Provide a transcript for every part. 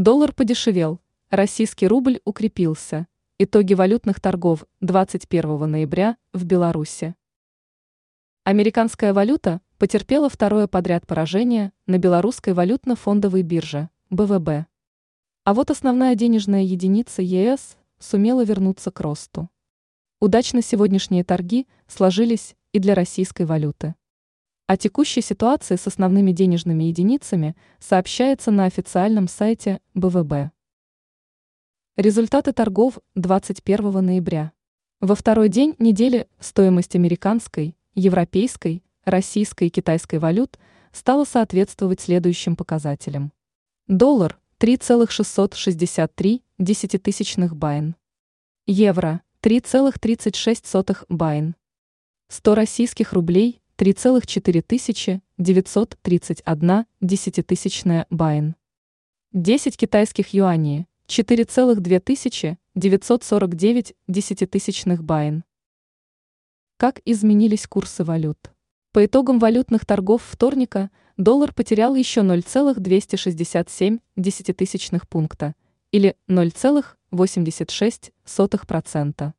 Доллар подешевел, российский рубль укрепился. Итоги валютных торгов 21 ноября в Беларуси. Американская валюта потерпела второе подряд поражение на белорусской валютно-фондовой бирже БВБ. А вот основная денежная единица ЕС сумела вернуться к росту. Удачно сегодняшние торги сложились и для российской валюты. О текущей ситуации с основными денежными единицами сообщается на официальном сайте БВБ. Результаты торгов 21 ноября. Во второй день недели стоимость американской, европейской, российской и китайской валют стала соответствовать следующим показателям. Доллар 3,663 десятитысячных BYN. Евро 3,36 BYN. 100 российских рублей 3,4 тысячи 931 десятитысячная BYN. 10 китайских юаней 4,2 тысячи 949 десятитысячных байн. Как изменились курсы валют? По итогам валютных торгов вторника доллар потерял еще 0,267 десятитысячных пункта или 0,86%.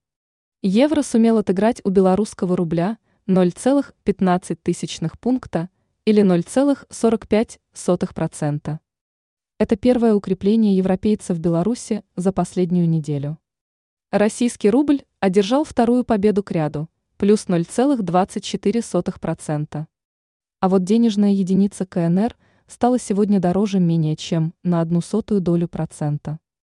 Евро сумел отыграть у белорусского рубля 0,15 тысячных пункта или 0,45%. Это первое укрепление европейцев в Беларуси за последнюю неделю. Российский рубль одержал вторую победу к ряду – плюс 0,24%. А вот денежная единица КНР стала сегодня дороже менее чем на одну сотую долю процента.